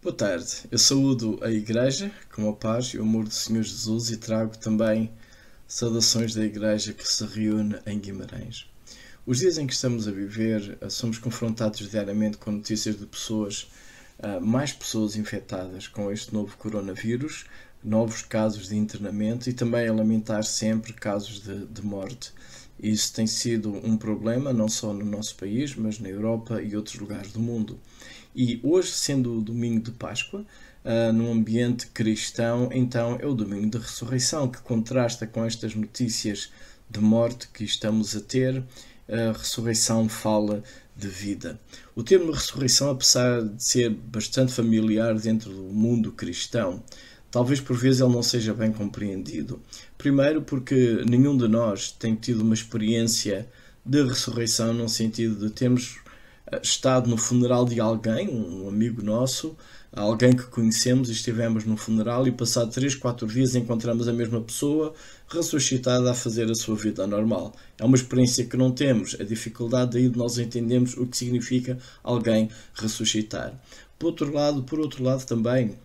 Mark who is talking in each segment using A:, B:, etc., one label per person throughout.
A: Boa tarde, eu saúdo a Igreja com a paz e o amor do Senhor Jesus e trago também saudações da Igreja que se reúne em Guimarães. Os dias em que estamos a viver, eh, somos confrontados diariamente com notícias de pessoas, eh, mais pessoas infectadas com este novo coronavírus, novos casos de internamento e também a lamentar sempre casos de, de morte. Isso tem sido um problema não só no nosso país, mas na Europa e outros lugares do mundo. E hoje, sendo o domingo de Páscoa, uh, num ambiente cristão, então é o domingo da ressurreição, que contrasta com estas notícias de morte que estamos a ter. A ressurreição fala de vida. O termo ressurreição, apesar de ser bastante familiar dentro do mundo cristão, talvez por vezes ele não seja bem compreendido. Primeiro, porque nenhum de nós tem tido uma experiência de ressurreição, no sentido de termos estado no funeral de alguém, um amigo nosso, alguém que conhecemos e estivemos no funeral e passado 3, 4 dias encontramos a mesma pessoa ressuscitada a fazer a sua vida normal. É uma experiência que não temos, a dificuldade daí de nós entendermos o que significa alguém ressuscitar. Por outro lado, por outro lado também,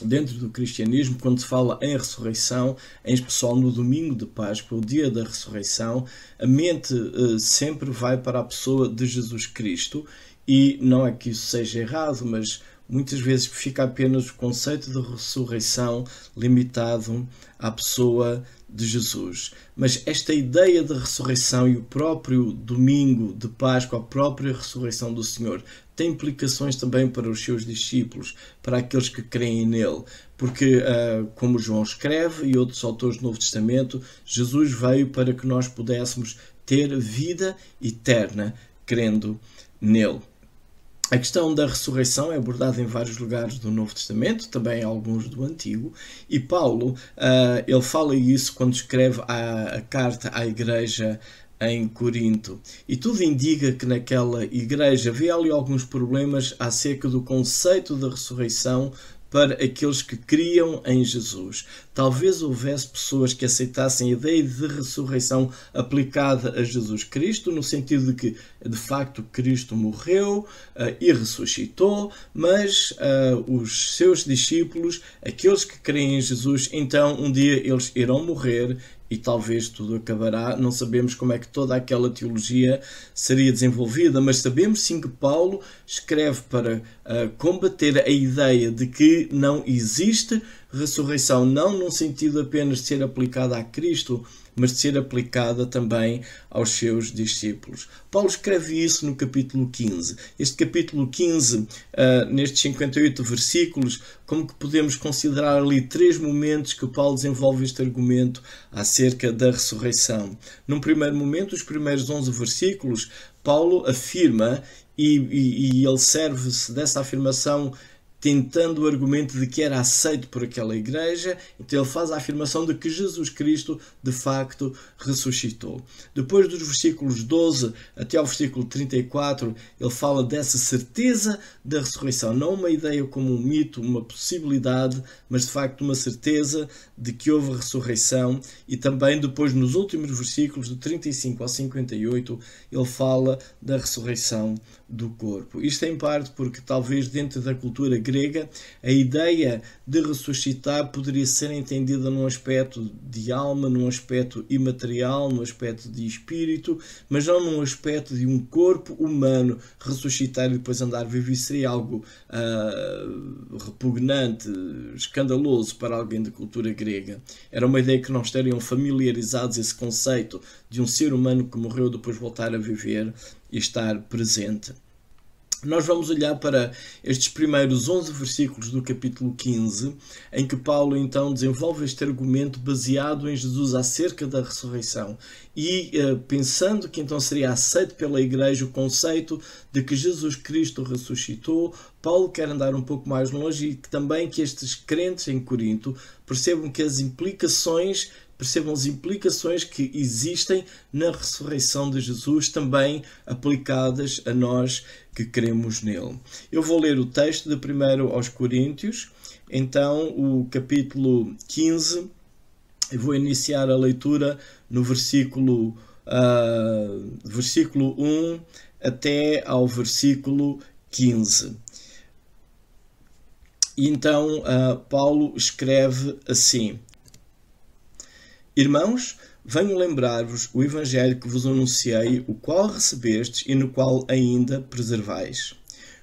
A: dentro do cristianismo, quando se fala em ressurreição, em especial no domingo de Páscoa, o dia da ressurreição, a mente uh, sempre vai para a pessoa de Jesus Cristo e não é que isso seja errado, mas muitas vezes fica apenas o conceito de ressurreição limitado à pessoa de Jesus. Mas esta ideia de ressurreição e o próprio domingo de Páscoa, a própria ressurreição do Senhor, tem implicações também para os seus discípulos, para aqueles que creem nele. Porque, ah, como João escreve e outros autores do Novo Testamento, Jesus veio para que nós pudéssemos ter vida eterna crendo nele. A questão da ressurreição é abordada em vários lugares do Novo Testamento, também alguns do Antigo, e Paulo uh, ele fala isso quando escreve a, a, carta à igreja em Corinto. E tudo indica que naquela igreja havia ali alguns problemas acerca do conceito da ressurreição para aqueles que criam em Jesus. Talvez houvesse pessoas que aceitassem a ideia de ressurreição aplicada a Jesus Cristo, no sentido de que, de facto, Cristo morreu uh, e ressuscitou, mas uh, os seus discípulos, aqueles que creem em Jesus, então um dia eles irão morrer e talvez tudo acabará. Não sabemos como é que toda aquela teologia seria desenvolvida, mas sabemos sim que Paulo escreve para uh, combater a ideia de que não existe ressurreição, não num sentido apenas de ser aplicada a Cristo, mas de ser aplicada também aos seus discípulos. Paulo escreve isso no capítulo 15. Este capítulo 15, uh, nestes 58 versículos, como que podemos considerar ali três momentos que Paulo desenvolve este argumento acerca da ressurreição. Num primeiro momento, os primeiros 11 versículos, Paulo afirma e, e, e ele serve-se dessa afirmação tentando o argumento de que era aceito por aquela igreja, então ele faz a afirmação de que Jesus Cristo de facto ressuscitou. Depois dos versículos 12 até ao versículo 34, ele fala dessa certeza da ressurreição, não uma ideia como um mito, uma possibilidade, mas de facto uma certeza de que houve ressurreição e também depois nos últimos versículos do 35 ao 58, ele fala da ressurreição do corpo. Isto em parte porque talvez dentro da cultura grega a ideia de ressuscitar poderia ser entendida num aspecto de alma, num aspecto imaterial, num aspecto de espírito, mas não num aspecto de um corpo humano ressuscitar e depois andar vivo. Isso seria algo uh, repugnante, escandaloso para alguém da cultura grega. Era uma ideia que não estariam familiarizados esse conceito de um ser humano que morreu depois voltar a viver e estar presente. Nós vamos olhar para estes primeiros 11 versículos do capítulo 15, em que Paulo então desenvolve este argumento baseado em Jesus acerca da ressurreição e uh, pensando que então seria aceito pela igreja o conceito de que Jesus Cristo ressuscitou, Paulo quer andar um pouco mais longe e que também que estes crentes em Corinto percebam que as implicações percebam as implicações que existem na ressurreição de Jesus, também aplicadas a nós que cremos nele. Eu vou ler o texto de 1 aos Coríntios, então o capítulo 15, eu vou iniciar a leitura no versículo, uh, versículo 1 até ao versículo 15. E então uh, Paulo escreve assim: Irmãos, venho lembrar-vos o Evangelho que vos anunciei, o qual recebestes e no qual ainda preservais.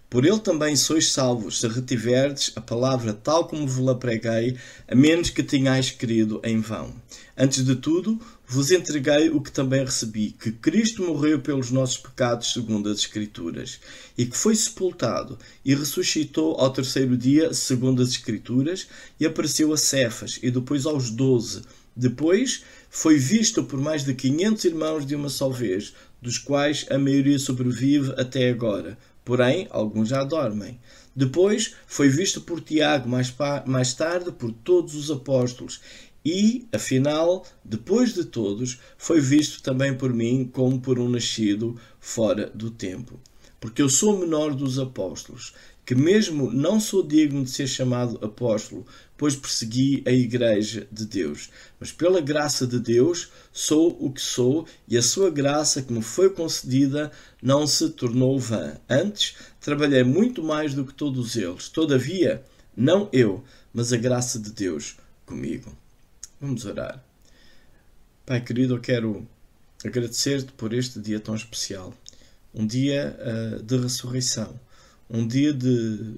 A: Por ele também sois salvos, se retiverdes a palavra tal como vos preguei, a menos que tenhais querido em vão. Antes de tudo, vos entreguei o que também recebi, que Cristo morreu pelos nossos pecados, segundo as Escrituras, e que foi sepultado e ressuscitou ao terceiro dia, segundo as Escrituras, e apareceu a Cefas e depois aos doze. Depois foi visto por mais de quinhentos irmãos de uma só vez, dos quais a maioria sobrevive até agora porém alguns já dormem. Depois foi visto por Tiago, mais, mais tarde por todos os apóstolos. E, afinal, depois de todos, foi visto também por mim como por um nascido fora do tempo. Porque eu sou menor dos apóstolos, que mesmo não sou digno de ser chamado apóstolo, pois persegui a igreja de Deus. Mas pela graça de Deus sou o que sou, e a sua graça que me foi concedida não se tornou vã. Antes, trabalhei muito mais do que todos eles. Todavia, não eu, mas a graça de Deus comigo. Vamos orar. Pai querido, eu quero agradecer-te por este dia tão especial. Um dia uh, de ressurreição um dia de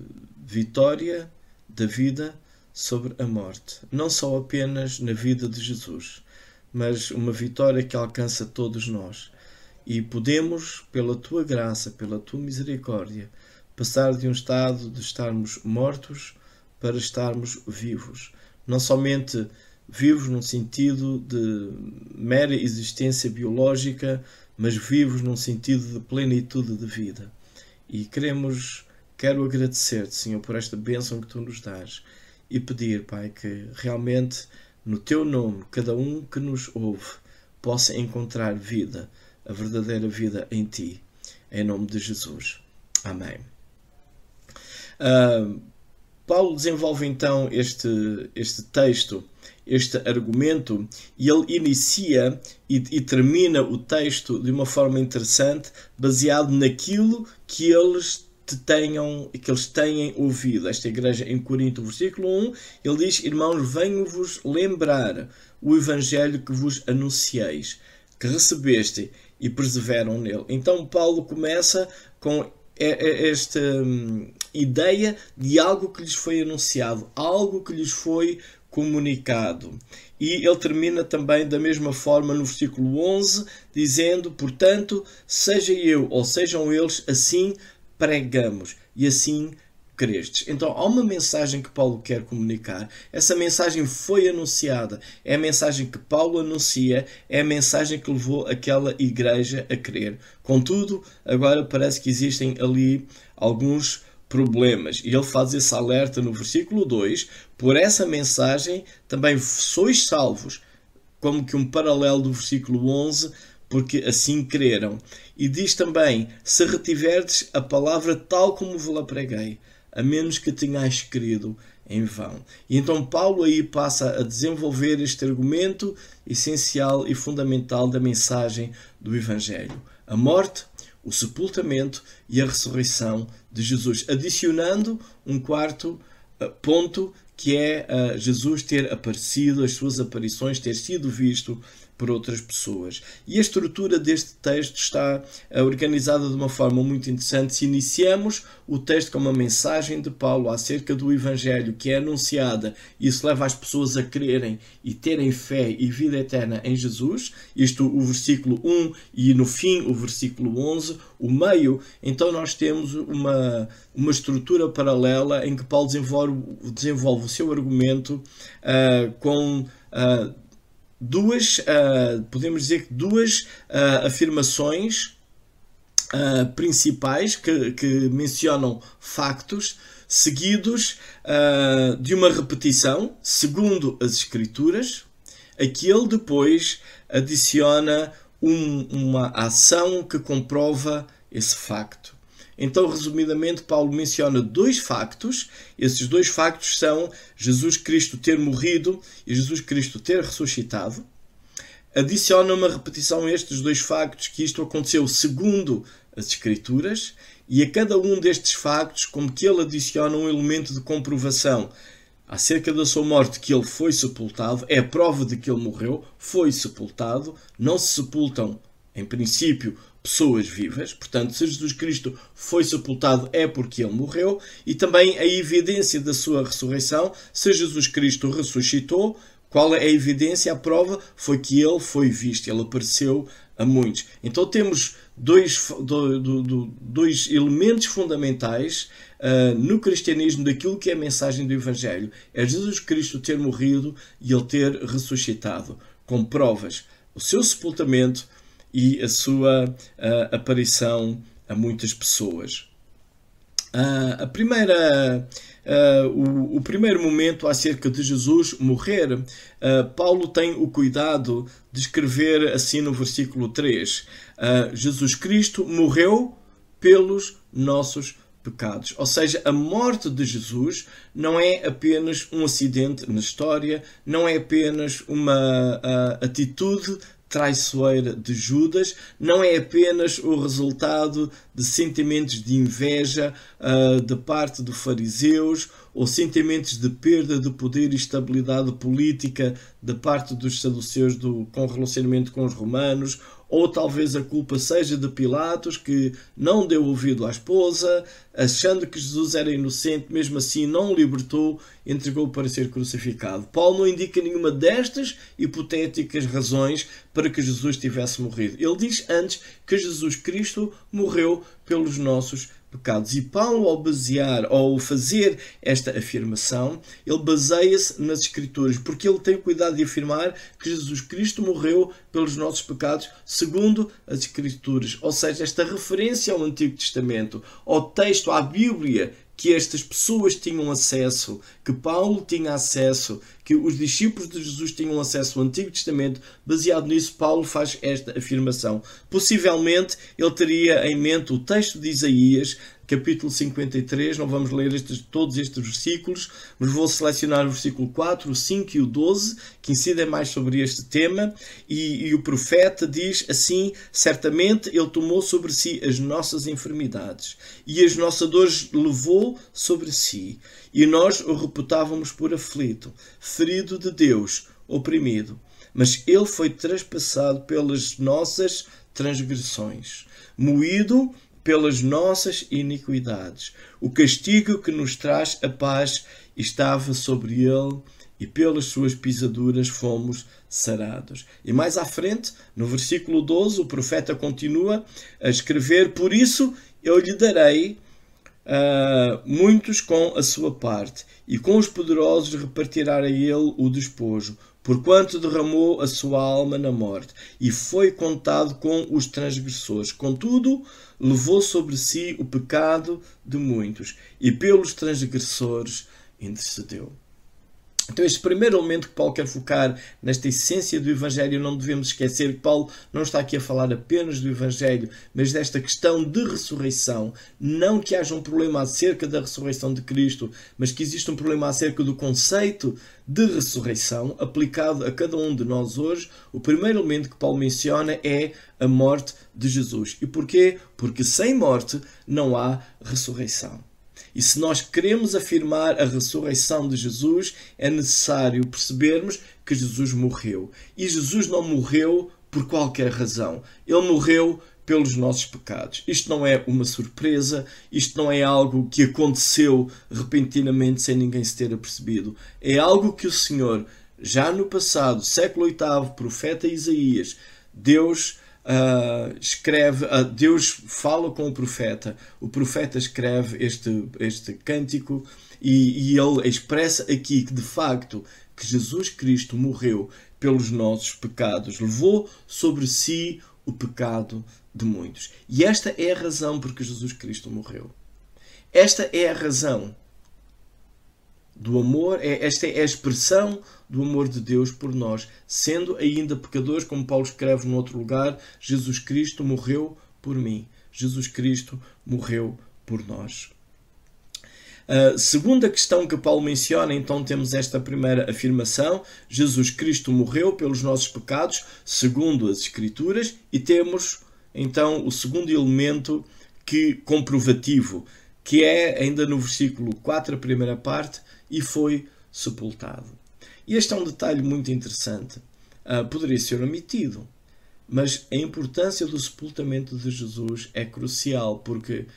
A: vitória da vida sobre a morte. Não só apenas na vida de Jesus, mas uma vitória que alcança todos nós. E podemos, pela tua graça, pela tua misericórdia, passar de um estado de estarmos mortos para estarmos vivos. Não somente vivos num sentido de mera existência biológica, mas vivos num sentido de plenitude de vida. E queremos, quero agradecer-te, Senhor, por esta bênção que tu nos dás e pedir, Pai, que realmente no teu nome cada um que nos ouve possa encontrar vida, a verdadeira vida em ti. Em nome de Jesus. Amém. Uh, Paulo desenvolve então este, este texto este argumento e ele inicia e, e, termina o texto de uma forma interessante, baseado naquilo que eles tenham que eles têm ouvido. Esta igreja em Corinto, versículo 1, ele diz: Irmãos, venho-vos lembrar o evangelho que vos anuncieis, que recebeste e perseveram nele. Então Paulo começa com esta hum, ideia de algo que lhes foi anunciado, algo que lhes foi comunicado. E ele termina também da mesma forma no versículo 11, dizendo: Portanto, seja eu ou sejam eles, assim pregamos e assim crestes. Então há uma mensagem que Paulo quer comunicar. Essa mensagem foi anunciada. É a mensagem que Paulo anuncia, é a mensagem que levou aquela igreja a crer. Contudo, agora parece que existem ali alguns problemas. E ele faz esse alerta no versículo 2: por essa mensagem também sois salvos, como que um paralelo do versículo 11, porque assim creram. E diz também: se retiverdes a palavra tal como vos la preguei, a menos que tenhais querido em vão. E então Paulo aí passa a desenvolver este argumento essencial e fundamental da mensagem do Evangelho. A morte o sepultamento e a ressurreição de Jesus, adicionando um quarto uh, ponto que é uh, Jesus ter aparecido, as suas aparições, ter sido visto por outras pessoas. E a estrutura deste texto está eh, organizada de uma forma muito interessante. Se iniciamos o texto com uma mensagem de Paulo acerca do Evangelho que é anunciada, isso leva as pessoas a crerem e terem fé e vida eterna em Jesus, isto o versículo 1 e no fim o versículo 11, o meio, então nós temos uma, uma estrutura paralela em que Paulo desenvolve, desenvolve o seu argumento uh, com. Uh, duas, uh, podemos dizer que duas uh, afirmações uh, principais que, que, mencionam factos seguidos de uma repetição, segundo as Escrituras, a que ele depois adiciona um, uma ação que comprova esse facto. Então, resumidamente, Paulo menciona dois factos. Esses dois factos são Jesus Cristo ter morrido e Jesus Cristo ter ressuscitado. Adiciona uma repetição a estes dois factos que isto aconteceu segundo as Escrituras E a cada um destes factos, como que ele adiciona um elemento de comprovação acerca da sua morte, que ele foi sepultado, é a prova de que ele morreu, foi sepultado, não se sepultam, em princípio, pessoas vivas, portanto, se Jesus Cristo foi sepultado é porque ele morreu, e também a evidência da sua ressurreição, se Jesus Cristo ressuscitou, qual é a evidência, a prova? Foi que ele foi visto, ele apareceu a muitos. Então temos dois, dois elementos fundamentais uh, no cristianismo daquilo que é a mensagem do Evangelho. É Jesus Cristo ter morrido e ele ter ressuscitado, com provas. O seu sepultamento e a sua uh, aparição a muitas pessoas. Uh, a primeira, uh, o, o, primeiro momento acerca de Jesus morrer, uh, Paulo tem o cuidado de escrever assim no versículo 3: Jesus Cristo morreu pelos nossos pecados. Ou seja, a morte de Jesus não é apenas um acidente na história, não é apenas uma atitude traiçoeira de Judas não é apenas o resultado de sentimentos de inveja uh, de parte dos fariseus ou sentimentos de perda de poder e estabilidade política da parte dos saduceus do, com relacionamento com os romanos ou talvez a culpa seja de Pilatos, que não deu ouvido à esposa, achando que Jesus era inocente, mesmo assim não o libertou, entregou para ser crucificado. Paulo não indica nenhuma destas hipotéticas razões para que Jesus tivesse morrido. Ele diz antes que Jesus Cristo morreu pelos nossos pecados. E Paulo, ao basear, ao fazer esta afirmação, ele baseia-se nas Escrituras, porque ele tem cuidado de afirmar que Jesus Cristo morreu pelos nossos pecados, segundo as Escrituras. Ou seja, esta referência ao Antigo Testamento, ao texto, à Bíblia que estas pessoas tinham acesso, que Paulo tinha acesso, que os discípulos de Jesus tinham acesso ao Antigo Testamento, baseado nisso, Paulo faz esta afirmação. Possivelmente ele teria em mente o texto de Isaías, capítulo 53, não vamos ler estes, todos estes versículos, mas vou selecionar o versículo 4, o 5 e o 12, que incidem mais sobre este tema, e, e o profeta diz assim, certamente ele tomou sobre si as nossas enfermidades, e as nossas dores levou sobre si, e nós o reputávamos por aflito, ferido de Deus, oprimido. Mas ele foi traspassado pelas nossas transgressões, moído pelas nossas iniquidades. O castigo que nos traz a paz estava sobre ele e pelas suas pisaduras fomos sarados. E mais à frente, no versículo 12, o profeta continua a escrever: Por isso eu lhe darei uh, muitos com a sua parte, e com os poderosos repartirá a ele o despojo, porquanto derramou a sua alma na morte, e foi contado com os transgressores. Contudo, levou sobre si o pecado de muitos, e pelos transgressores intercedeu. Então, este primeiro elemento que Paulo quer focar nesta essência do Evangelho, não devemos esquecer que Paulo não está aqui a falar apenas do Evangelho, mas desta questão de ressurreição. Não que haja um problema acerca da ressurreição de Cristo, mas que existe um problema acerca do conceito de ressurreição aplicado a cada um de nós hoje. O primeiro elemento que Paulo menciona é a morte de Jesus. E porquê? Porque sem morte não há ressurreição. E se nós queremos afirmar a ressurreição de Jesus, é necessário percebermos que Jesus morreu. E Jesus não morreu por qualquer razão. Ele morreu pelos nossos pecados. Isto não é uma surpresa, isto não é algo que aconteceu repentinamente sem ninguém se ter apercebido. É algo que o Senhor, já no passado, século VIII, profeta Isaías, Deus uh, escreve, uh, Deus fala com o profeta, o profeta escreve este, este cântico e, e ele expressa aqui que de facto que Jesus Cristo morreu pelos nossos pecados, levou sobre si o pecado de muitos. E esta é a razão porque Jesus Cristo morreu. Esta é a razão do amor, é, esta é a expressão do amor de Deus por nós, sendo ainda pecadores, como Paulo escreve no outro lugar, Jesus Cristo morreu por mim. Jesus Cristo morreu por nós. A segunda questão que Paulo menciona, então temos esta primeira afirmação: Jesus Cristo morreu pelos nossos pecados, segundo as Escrituras, e temos então o segundo elemento que comprovativo, que é ainda no versículo 4, a primeira parte, e foi sepultado. E este é um detalhe muito interessante. Uh, poderia ser omitido, mas a importância do sepultamento de Jesus é crucial, porque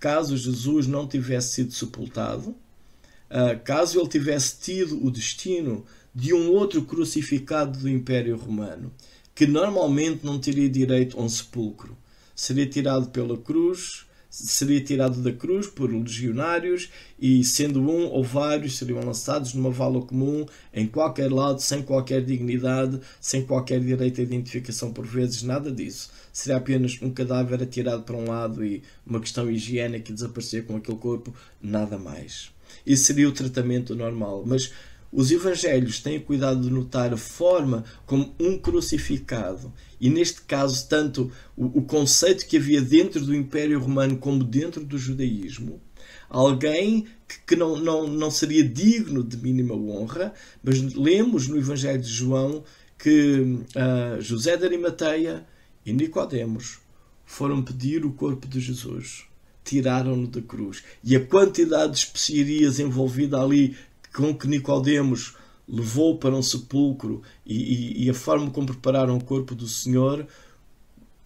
A: caso Jesus não tivesse sido sepultado, uh, caso ele tivesse tido o destino de um outro crucificado do Império Romano, que normalmente não teria direito a um sepulcro, seria tirado pela cruz, seria tirado da cruz por legionários e, sendo um ou vários, seriam lançados numa vala comum, em qualquer lado, sem qualquer dignidade, sem qualquer direito à identificação por vezes, nada disso. Seria apenas um cadáver atirado para um lado e uma questão higiênica e desaparecer com aquele corpo, nada mais. Isso seria o tratamento normal. Mas os evangelhos têm cuidado de notar a forma como um crucificado, e neste caso, tanto o, o, conceito que havia dentro do Império Romano como dentro do judaísmo, alguém que, que não, não, não seria digno de mínima honra, mas lemos no Evangelho de João que uh, José de Arimateia e Nicodemos foram pedir o corpo de Jesus tiraram-no da cruz. E a quantidade de especiarias envolvida ali com que Nicodemos levou para um sepulcro e, e, e, a forma como prepararam o corpo do Senhor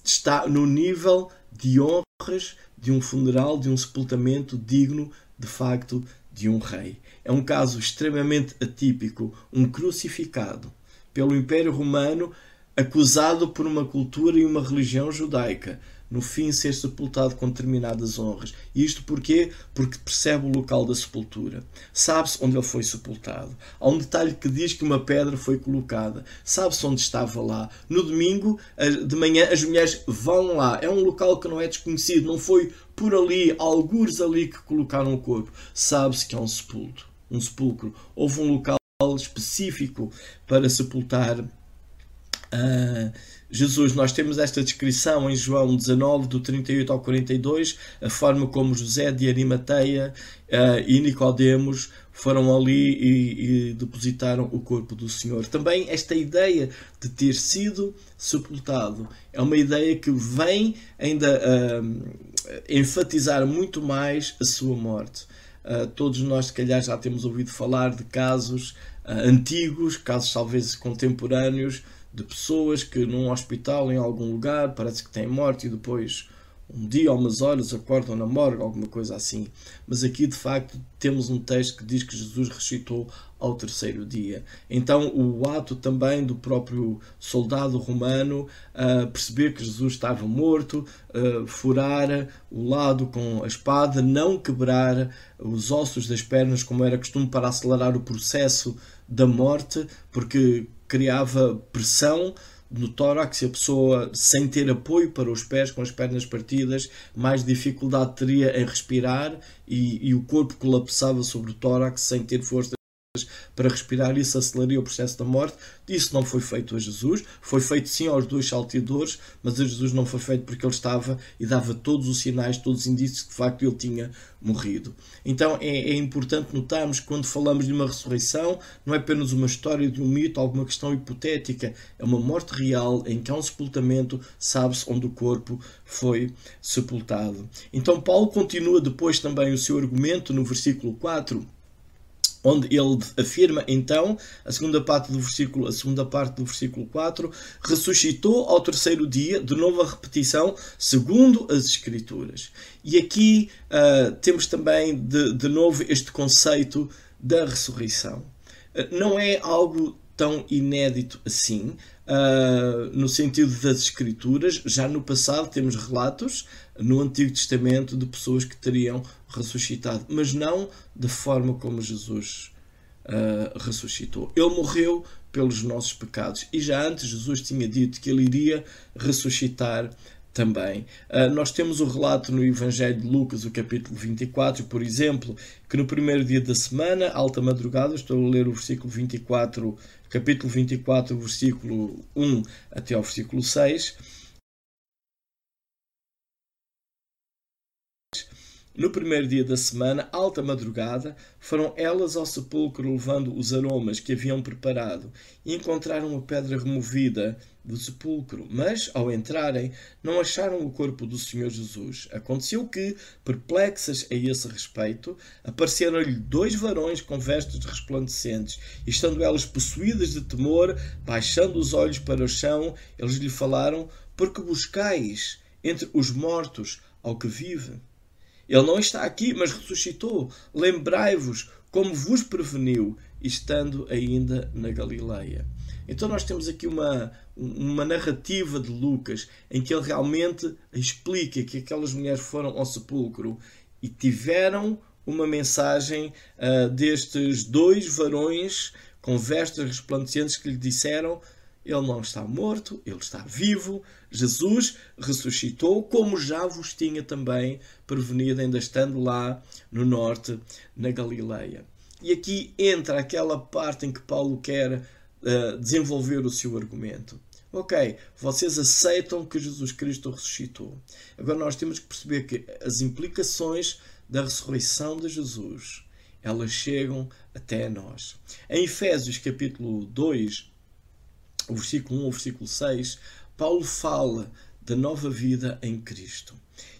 A: está no nível de honras de um funeral, de um sepultamento digno, de facto, de um rei. É um caso extremamente atípico, um crucificado pelo Império Romano, acusado por uma cultura e uma religião judaica, no fim ser sepultado com determinadas honras. Isto porquê? Porque percebe o local da sepultura. Sabe-se onde ele foi sepultado. Há um detalhe que diz que uma pedra foi colocada. Sabe-se onde estava lá. No domingo, de manhã, as mulheres vão lá. É um local que não é desconhecido. Não foi por ali, algures ali que colocaram o corpo. Sabe-se que é um sepulcro. Um sepulcro. Houve um local específico para sepultar. Uh, Jesus, nós temos esta descrição em João 19, do 38 ao 42, a forma como José de Arimateia uh, e Nicodemos foram ali e, e, depositaram o corpo do Senhor. Também esta ideia de ter sido sepultado é uma ideia que vem ainda uh, enfatizar muito mais a sua morte. Uh, todos nós, se calhar, já temos ouvido falar de casos antigos, casos talvez contemporâneos, de pessoas que num hospital, em algum lugar, parece que têm morte e depois um dia ou umas horas acordam na morgue, alguma coisa assim. Mas aqui de facto temos um texto que diz que Jesus ressuscitou ao terceiro dia. Então o ato também do próprio soldado romano uh, perceber que Jesus estava morto, uh, furar o lado com a espada, não quebrar os ossos das pernas como era costume para acelerar o processo da morte, porque criava pressão no tórax e a pessoa, sem ter apoio para os pés, com as pernas partidas, mais dificuldade teria em respirar e, e o corpo colapsava sobre o tórax sem ter força para respirar, isso aceleraria o processo da morte. Isso não foi feito a Jesus, foi feito sim aos dois salteadores, mas a Jesus não foi feito porque ele estava e dava todos os sinais, todos os indícios que de facto ele tinha morrido. Então é, é importante notarmos que quando falamos de uma ressurreição, não é apenas uma história de um mito, alguma questão hipotética, é uma morte real em que há um sepultamento, sabe-se onde o corpo foi sepultado. Então Paulo continua depois também o seu argumento no versículo 4 onde ele afirma então, a segunda parte do versículo, a segunda parte do versículo 4, ressuscitou ao terceiro dia, de novo a repetição, segundo as escrituras. E aqui uh, temos também de, de novo este conceito da ressurreição. Uh, não é algo tão inédito assim, uh, no sentido das Escrituras. Já no passado temos relatos no Antigo Testamento de pessoas que teriam ressuscitado, mas não da forma como Jesus uh, ressuscitou. Ele morreu pelos nossos pecados e já antes Jesus tinha dito que ele iria ressuscitar também. Uh, nós temos o relato no Evangelho de Lucas, o capítulo 24, por exemplo, que no primeiro dia da semana, alta madrugada, estou a ler o versículo 24, capítulo 24, versículo 1 até ao versículo 6. No primeiro dia da semana, alta madrugada, foram elas ao sepulcro levando os aromas que haviam preparado e encontraram a pedra removida do sepulcro. Mas, ao entrarem, não acharam o corpo do Senhor Jesus. Aconteceu que, perplexas a esse respeito, apareceram-lhe dois varões com vestes resplandecentes, e estando elas possuídas de temor, baixando os olhos para o chão, eles lhe falaram: Porque buscais entre os mortos ao que vive? Ele não está aqui, mas ressuscitou. Lembrai-vos como vos preveniu, estando ainda na Galileia. Então nós temos aqui uma, uma narrativa de Lucas em que ele realmente explica que aquelas mulheres foram ao sepulcro e tiveram uma mensagem uh, destes dois varões com vestes resplandecentes que lhe disseram ele não está morto, ele está vivo. Jesus ressuscitou, como já vos tinha também prevenido, ainda estando lá no norte, na Galileia. E aqui entra aquela parte em que Paulo quer uh, desenvolver o seu argumento. Ok, vocês aceitam que Jesus Cristo ressuscitou. Agora nós temos que perceber que as implicações da ressurreição de Jesus, elas chegam até nós. Em Efésios capítulo 2, o versículo 1 ao versículo 6, Paulo fala da nova vida em Cristo.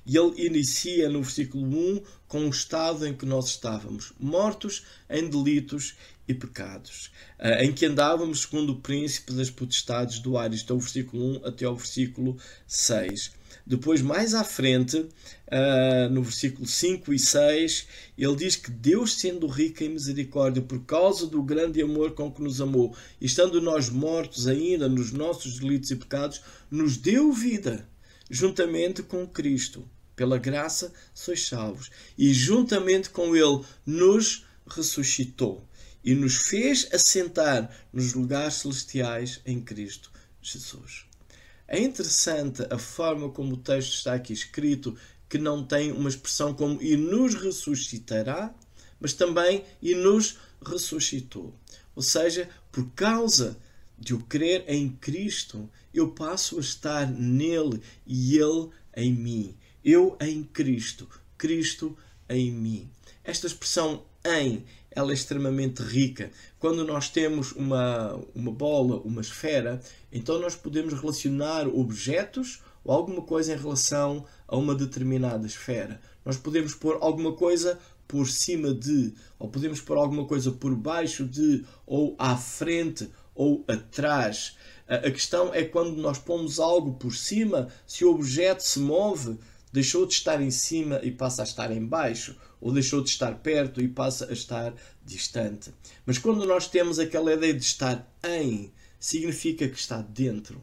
A: E ele inicia no versículo 1 com o estado em que nós estávamos, mortos em delitos e pecados, eh, em que andávamos segundo o príncipe das potestades do ar. Isto é o versículo 1 até ao versículo 6. Depois, mais à frente, uh, no versículo 5 e 6, ele diz que Deus, sendo rico em misericórdia, por causa do grande amor com que nos amou, estando nós mortos ainda nos nossos delitos e pecados, nos deu vida, juntamente com Cristo. Pela graça sois salvos. E juntamente com Ele nos ressuscitou e nos fez assentar nos lugares celestiais em Cristo Jesus. É interessante a forma como o texto está aqui escrito, que não tem uma expressão como e nos ressuscitará, mas também e nos ressuscitou. Ou seja, por causa de eu crer em Cristo, eu passo a estar nele e ele em mim. Eu em Cristo, Cristo em mim. Esta expressão em ela é extremamente rica. Quando nós temos uma, uma bola, uma esfera, então nós podemos relacionar objetos ou alguma coisa em relação a uma determinada esfera. Nós podemos pôr alguma coisa por cima de, ou podemos pôr alguma coisa por baixo de, ou à frente, ou atrás. A questão é quando nós pomos algo por cima, se o objeto se move, deixou de estar em cima e passa a estar em baixo, ou deixou de estar perto e passa a estar distante. Mas quando nós temos aquela ideia de estar em, significa que está dentro.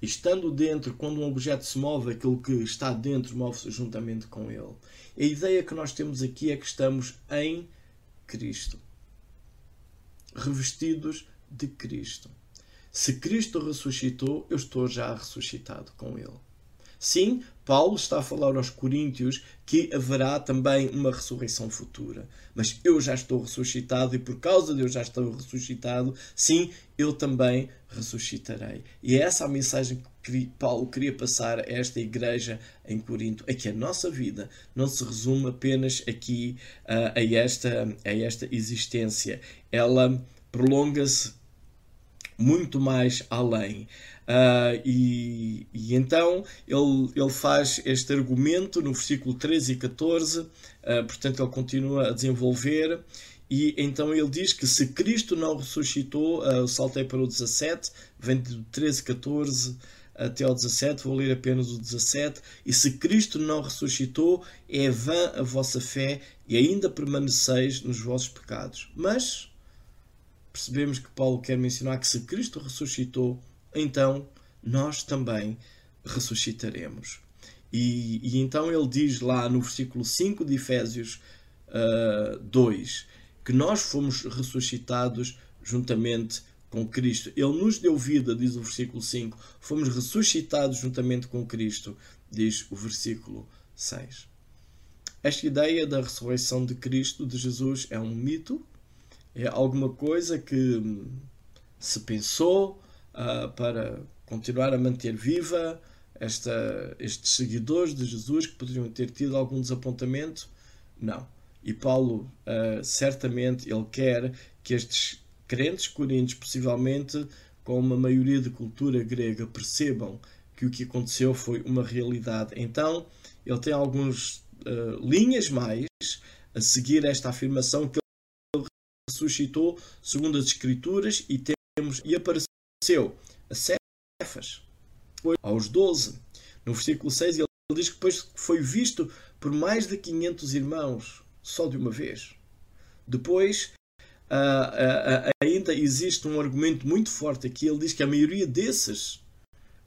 A: Estando dentro, quando um objeto se move, aquilo que está dentro move-se juntamente com ele. A ideia que nós temos aqui é que estamos em Cristo, revestidos de Cristo. Se Cristo ressuscitou, eu estou já ressuscitado com Ele. Sim, Paulo está a falar aos Coríntios que haverá também uma ressurreição futura. Mas eu já estou ressuscitado e por causa de eu já estou ressuscitado, sim, eu também ressuscitarei. E é essa a mensagem que Paulo queria passar a esta igreja em Corinto, é que a nossa vida não se resume apenas aqui uh, a, esta, a esta existência. Ela prolonga-se muito mais além. Uh, e, e, então ele, ele faz este argumento no versículo 13 e 14, uh, ah, portanto, ele continua a desenvolver. E então ele diz que se Cristo não ressuscitou, uh, saltei para o 17, vem do 13, 14 até ao 17, vou ler apenas o 17. E se Cristo não ressuscitou, é vã a vossa fé e ainda permaneceis nos vossos pecados. Mas percebemos que Paulo quer mencionar que se Cristo ressuscitou, então nós também ressuscitaremos. E, e, então ele diz lá no versículo 5 de Efésios uh, ah, 2 que nós fomos ressuscitados juntamente com Cristo. Ele nos deu vida, diz o versículo 5. Fomos ressuscitados juntamente com Cristo, diz o versículo 6. Esta ideia da ressurreição de Cristo, de Jesus, é um mito, é alguma coisa que se pensou, uh, para continuar a manter viva esta, estes seguidores de Jesus que poderiam ter tido algum desapontamento? Não. E Paulo, uh, certamente, ele quer que estes crentes coríntios, possivelmente com uma maioria de cultura grega, percebam que o que aconteceu foi uma realidade. Então, ele tem algumas uh, linhas mais a seguir esta afirmação que ele ressuscitou segundo as Escrituras e temos e apareceu a Cefas aos 12. No versículo 6 ele diz que depois foi visto por mais de 500 irmãos só de uma vez. Depois uh, uh, uh, ainda existe um argumento muito forte aqui. Ele diz que a maioria desses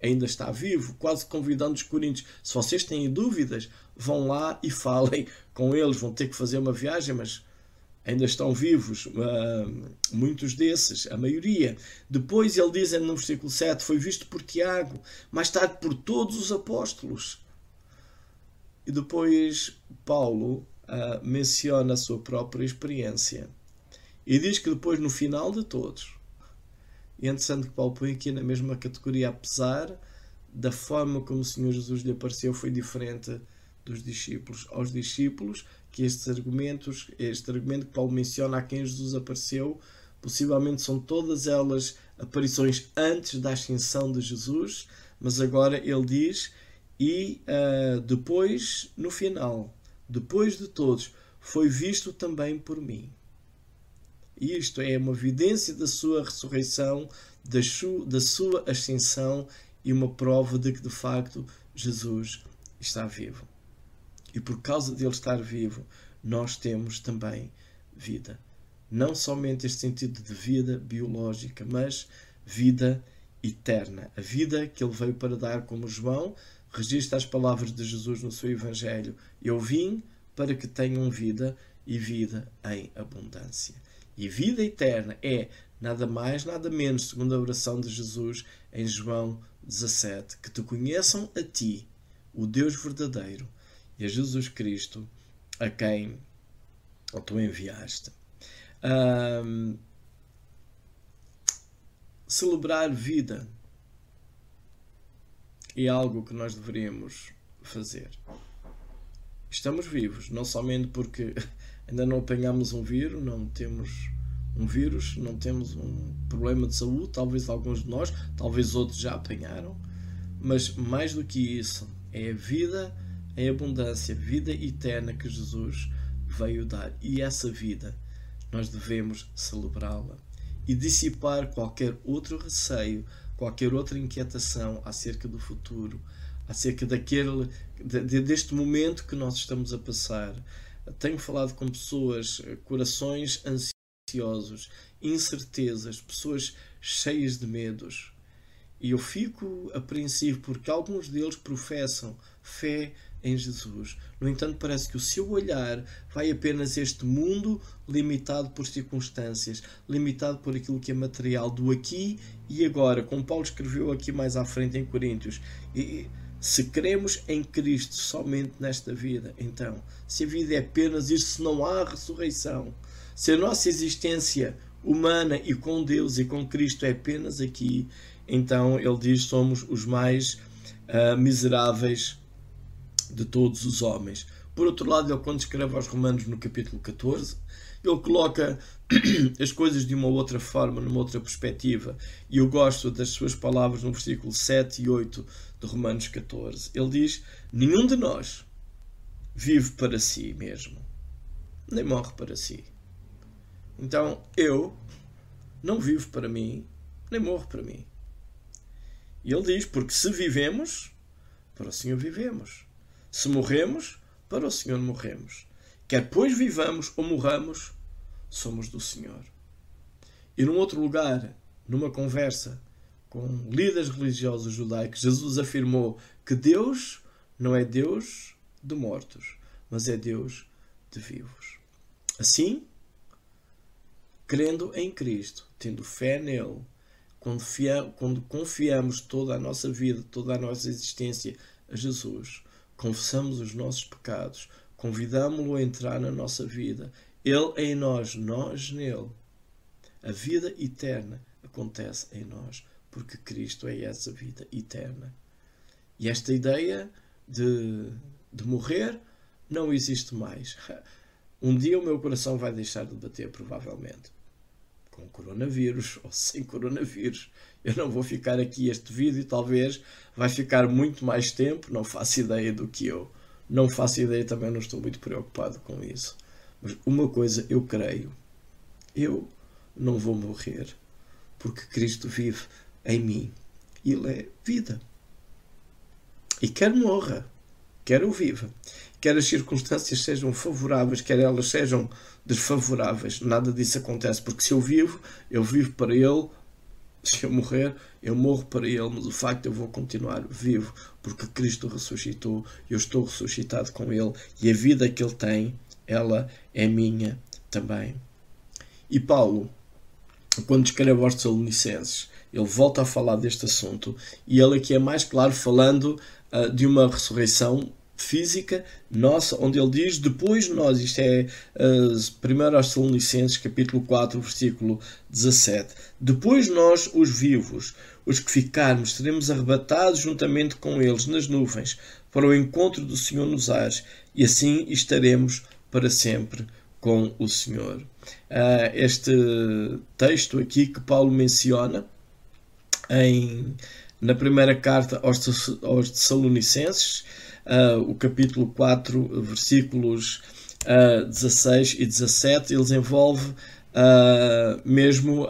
A: ainda está vivo, quase convidando os coríntios. Se vocês têm dúvidas, vão lá e falem com eles. Vão ter que fazer uma viagem, mas ainda estão vivos, uh, muitos desses, a maioria. Depois ele diz no versículo 7: Foi visto por Tiago, mais tarde por todos os apóstolos. E depois Paulo uh, menciona a sua própria experiência e diz que depois, no final de todos, e é interessante que Paulo põe aqui na mesma categoria, apesar da forma como o Senhor Jesus lhe apareceu, foi diferente dos discípulos. Aos discípulos, que estes argumentos, este argumento que Paulo menciona a quem Jesus apareceu, possivelmente são todas elas aparições antes da ascensão de Jesus, mas agora ele diz, e uh, depois, no final, depois de todos, foi visto também por mim. Isto é uma evidência da sua ressurreição, da da sua ascensão e uma prova de que de facto Jesus está vivo. E por causa de ele estar vivo, nós temos também vida. Não somente este sentido de vida biológica, mas vida eterna. A vida que ele veio para dar, como João registra as palavras de Jesus no seu Evangelho: Eu vim para que tenham vida e vida em abundância. E vida eterna é nada mais, nada menos, segundo a oração de Jesus em João 17, que te conheçam a ti, o Deus verdadeiro, e a Jesus Cristo, a quem tu enviaste. Um, celebrar vida é algo que nós deveríamos fazer. Estamos vivos, não somente porque ainda não apanhamos um vírus, não temos um vírus, não temos um problema de saúde, talvez alguns de nós, talvez outros já apanharam, mas mais do que isso, é a vida em abundância, vida eterna que Jesus veio dar. E essa vida nós devemos celebrá-la e dissipar qualquer outro receio, qualquer outra inquietação acerca do futuro, acerca daquele deste momento que nós estamos a passar tenho falado com pessoas, eh, corações ansiosos, incertezas, pessoas cheias de medos. E eu fico apreensivo porque alguns deles professam fé em Jesus. No entanto, parece que o seu olhar vai apenas este mundo limitado por circunstâncias, limitado por aquilo que é material do aqui e agora, como Paulo escreveu aqui mais à frente em Coríntios. E se cremos em Cristo somente nesta vida, então, se a vida é apenas isso, se não há ressurreição, se a nossa existência humana e com Deus e com Cristo é apenas aqui, então ele diz: somos os mais uh, miseráveis de todos os homens. Por outro lado, ele, quando escreve aos Romanos no capítulo 14, ele coloca as coisas de uma outra forma, numa outra perspectiva. E eu gosto das suas palavras no versículo 7 e 8 de Romanos 14. Ele diz: Nenhum de nós vive para si mesmo, nem morre para si. Então eu não vivo para mim, nem morro para mim. E ele diz: Porque se vivemos, para o Senhor vivemos. Se morremos, para o Senhor morremos. Quer pois vivamos ou morramos, somos do Senhor. E num outro lugar, numa conversa com líderes religiosos judaicos, Jesus afirmou que Deus não é Deus de mortos, mas é Deus de vivos. Assim, crendo em Cristo, tendo fé nele, quando confiamos toda a nossa vida, toda a nossa existência a Jesus, confessamos os nossos pecados, convidamos-lo a entrar na nossa vida, ele em nós, nós nele. A vida eterna acontece em nós, porque Cristo é essa vida eterna. E esta ideia de, de morrer não existe mais. Um dia o meu coração vai deixar de bater, provavelmente. Com coronavírus ou sem coronavírus. Eu não vou ficar aqui este vídeo, talvez vai ficar muito mais tempo, não faço ideia do que eu. Não faço ideia, também não estou muito preocupado com isso. Mas uma coisa eu creio: eu não vou morrer, porque Cristo vive em mim. Ele é vida. E quer morra, quer eu viva, quer as circunstâncias sejam favoráveis, quer elas sejam desfavoráveis, nada disso acontece, porque se eu vivo, eu vivo para Ele, se eu morrer, eu morro para Ele, mas o facto eu vou continuar vivo, porque Cristo ressuscitou, eu estou ressuscitado com Ele, e a vida que Ele tem, ela é minha também. E Paulo, quando escreve aos Tessalonicenses, ele volta a falar deste assunto e ele aqui é mais claro falando uh, de uma ressurreição física nossa, onde ele diz depois nós, isto é uh, 1 aos Tessalonicenses capítulo 4 versículo 17 depois nós os vivos os que ficarmos seremos arrebatados juntamente com eles nas nuvens para o encontro do Senhor nos ares e assim estaremos para sempre com o Senhor. Uh, este texto aqui que Paulo menciona em, na primeira carta aos, aos uh, o capítulo 4, versículos uh, 16 e 17, eles envolve uh, mesmo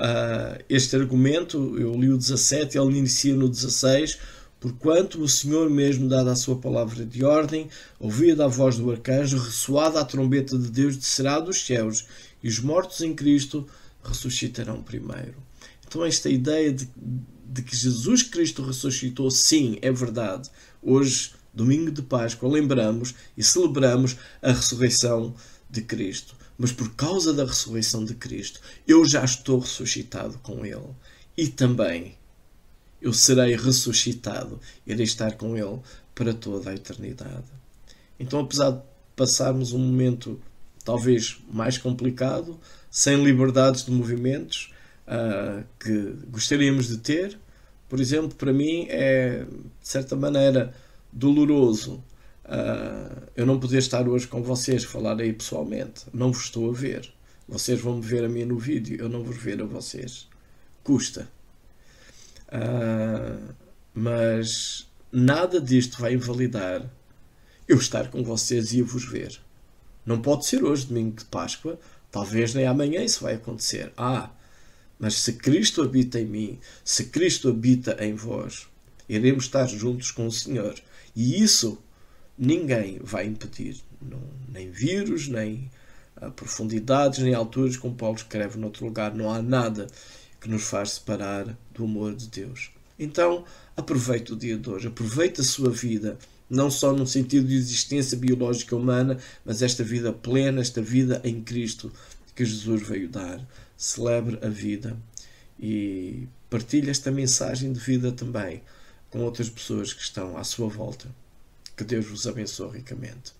A: este argumento. Eu li o 17, ele inicia no 16 Porquanto o Senhor mesmo, dada a sua palavra de ordem, ouvida a voz do arcanjo, ressoada a trombeta de Deus, descerá dos céus, e os mortos em Cristo ressuscitarão primeiro. Então, esta ideia de, de que Jesus Cristo ressuscitou, sim, é verdade. Hoje, domingo de Páscoa, lembramos e celebramos a ressurreição de Cristo. Mas por causa da ressurreição de Cristo, eu já estou ressuscitado com Ele. E também eu serei ressuscitado, irei estar com Ele para toda a eternidade. Então, apesar de passarmos um momento talvez mais complicado, sem liberdades de movimentos uh, que gostaríamos de ter, por exemplo, para mim é de certa maneira doloroso uh, eu não poder estar hoje com vocês, falar aí pessoalmente. Não vos estou a ver. Vocês vão me ver a mim no vídeo, eu não vos ver a vocês. Custa. Uh, mas nada disto vai invalidar eu estar com vocês e vos ver. Não pode ser hoje, domingo de Páscoa, talvez nem amanhã isso vai acontecer. Ah, mas se Cristo habita em mim, se Cristo habita em vós, iremos estar juntos com o Senhor. E isso ninguém vai impedir. Não, nem vírus, nem profundidades, nem alturas, como Paulo escreve noutro lugar. Não há nada que nos faz separar do amor de Deus. Então, aproveite o dia de hoje, aproveite a sua vida, não só no sentido de existência biológica humana, mas esta vida plena, esta vida em Cristo que Jesus veio dar. Celebre a vida e partilhe esta mensagem de vida também com outras pessoas que estão à sua volta. Que Deus vos abençoe ricamente.